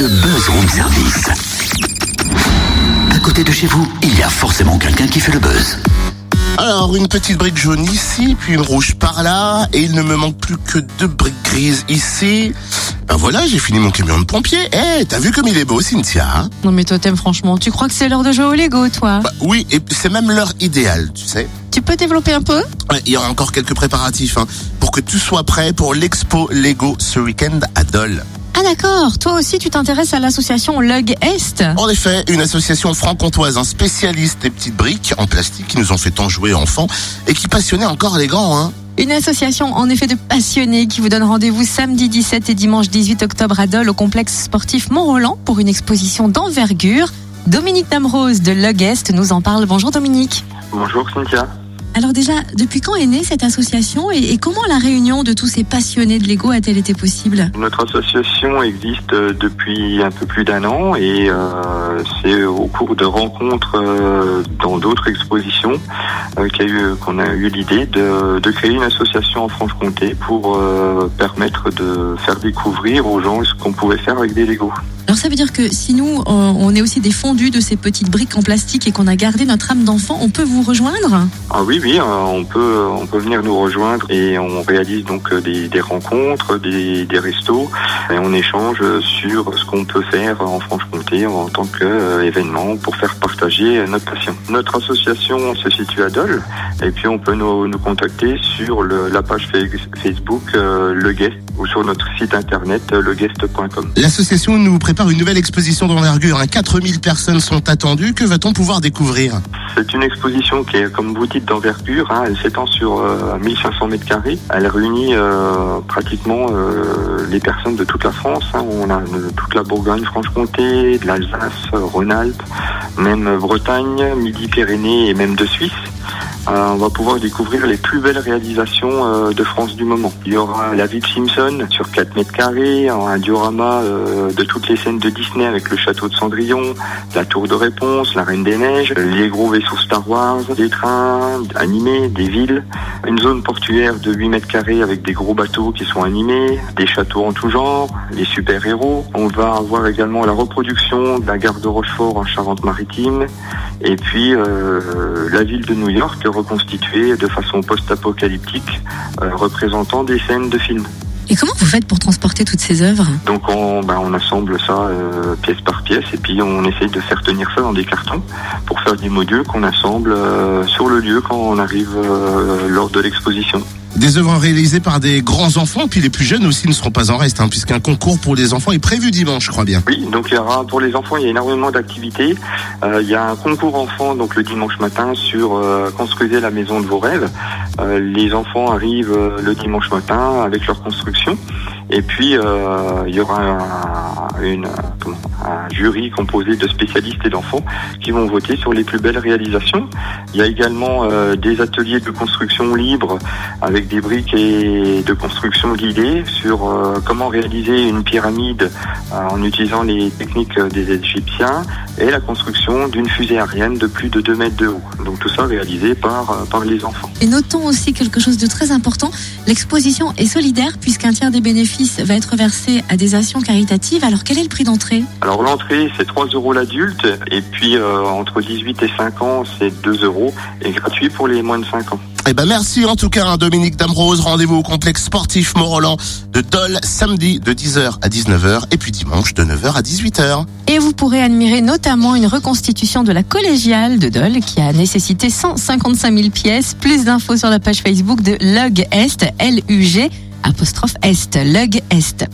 le buzz room service. À côté de chez vous, il y a forcément quelqu'un qui fait le buzz. Alors, une petite brique jaune ici, puis une rouge par là, et il ne me manque plus que deux briques grises ici. Ben voilà, j'ai fini mon camion de pompier. Eh, t'as vu comme il est beau, Cynthia hein? Non mais toi t'aimes franchement, tu crois que c'est l'heure de jouer au Lego toi? Bah Oui, et c'est même l'heure idéale, tu sais. Tu peux développer un peu? Ouais, Il y aura encore quelques préparatifs hein, pour que tu sois prêt pour l'expo Lego ce week-end à Dole. D'accord, toi aussi tu t'intéresses à l'association Lug Est En effet, une association franc-comtoise, un spécialiste des petites briques en plastique qui nous ont fait tant jouer enfants et qui passionnait encore les grands. Hein. Une association en effet de passionnés qui vous donne rendez-vous samedi 17 et dimanche 18 octobre à Dole au complexe sportif Mont-Roland pour une exposition d'envergure. Dominique Damrose de Lug Est nous en parle. Bonjour Dominique. Bonjour Cynthia. Alors déjà, depuis quand est née cette association et, comment la réunion de tous ces passionnés de Lego a-t-elle été possible? Notre association existe euh, depuis un peu plus d'un an et euh, c'est au cours de rencontres euh, dans d'autres expositions qu'on a eu l'idée de, de créer une association en Franche-Comté pour permettre de faire découvrir aux gens ce qu'on pouvait faire avec des Lego. Alors ça veut dire que si nous, on est aussi des fondus de ces petites briques en plastique et qu'on a gardé notre âme d'enfant, on peut vous rejoindre? Ah oui, oui, euh, on peut, on peut venir nous rejoindre et on réalise donc euh, des, des rencontres, des, des restos et on échange sur ce qu'on peut faire en Franche-Comté en tant qu'événement pour faire partager notre passion. Notre association se situe à Dole et puis on peut nous, nous contacter sur le- la page fa- Facebook euh, Le Guest ou sur notre site internet euh, leguest.com. L'association nous prépare une nouvelle exposition d'envergure. Hein. 4000 personnes sont attendues. Que va-t-on pouvoir découvrir? C'est une exposition qui est, comme vous dites, d'envergure. hein. Elle s'étend sur euh, 1500 mètres carrés. Elle réunit euh, pratiquement euh, les personnes de toute la France. hein. On a de toute la Bourgogne-Franche-Comté, de l'Alsace, euh, Rhône-Alpes, même euh, Bretagne, Midi-Pyrénées et même de Suisse. Euh, on va pouvoir découvrir les plus belles réalisations euh, de France du moment. Il y aura la ville Simpson sur 4 mètres carrés, un diorama euh, de toutes les scènes de Disney avec le château de Cendrillon, la tour de réponse, la Reine des Neiges, les gros vaisseaux Star Wars, des trains animés, des villes, une zone portuaire de 8 mètres carrés avec des gros bateaux qui sont animés, des châteaux en tout genre, les super-héros. On va avoir également la reproduction de la gare de Rochefort en Charente-Maritime, et puis la ville de New York reconstituée de façon post-apocalyptique, euh, représentant des scènes de films. Et comment vous faites pour transporter toutes ces œuvres? Donc on, ben, on assemble ça euh, pièce par pièce et puis on essaye de faire tenir ça dans des cartons pour faire des modules qu'on assemble euh, sur le lieu quand on arrive lors de l'exposition. Des œuvres réalisées par des grands enfants, puis les plus jeunes aussi ne seront pas en reste, hein, puisqu'un concours pour les enfants est prévu dimanche, je crois bien. Oui, donc il y aura pour les enfants, il y a énormément d'activités. Euh, il y a un concours enfant donc le dimanche matin sur euh, construisez la maison de vos rêves. Euh, les enfants arrivent euh, le dimanche matin avec leur construction. Et puis euh, il y aura un, une, un jury composé de spécialistes et d'enfants qui vont voter sur les plus belles réalisations. Il y a également euh, des ateliers de construction libre avec des briques et de construction guidée sur euh, comment réaliser une pyramide euh, en utilisant les techniques des Égyptiens et la construction d'une fusée aérienne de plus de 2 mètres de haut. Donc tout ça réalisé par, euh, par les enfants. Et notons aussi quelque chose de très important, l'exposition est solidaire puisqu'un tiers des bénéfices va être versé à des actions caritatives. Alors quel est le prix d'entrée? Alors l'entrée c'est 3 euros l'adulte et puis euh, entre 18 et 5 ans c'est 2 euros et gratuit pour les moins de 5 ans. Eh ben merci en tout cas hein, Dominique Damrose. Rendez-vous au complexe sportif Mont-Roland de Dole samedi de 10h à 19h et puis dimanche de 9h à 18h. Et vous pourrez admirer notamment une reconstitution de la collégiale de Dole qui a nécessité 155 000 pièces. Plus d'infos sur la page Facebook de Lug Est, L-U-G apostrophe Est, Lug Est.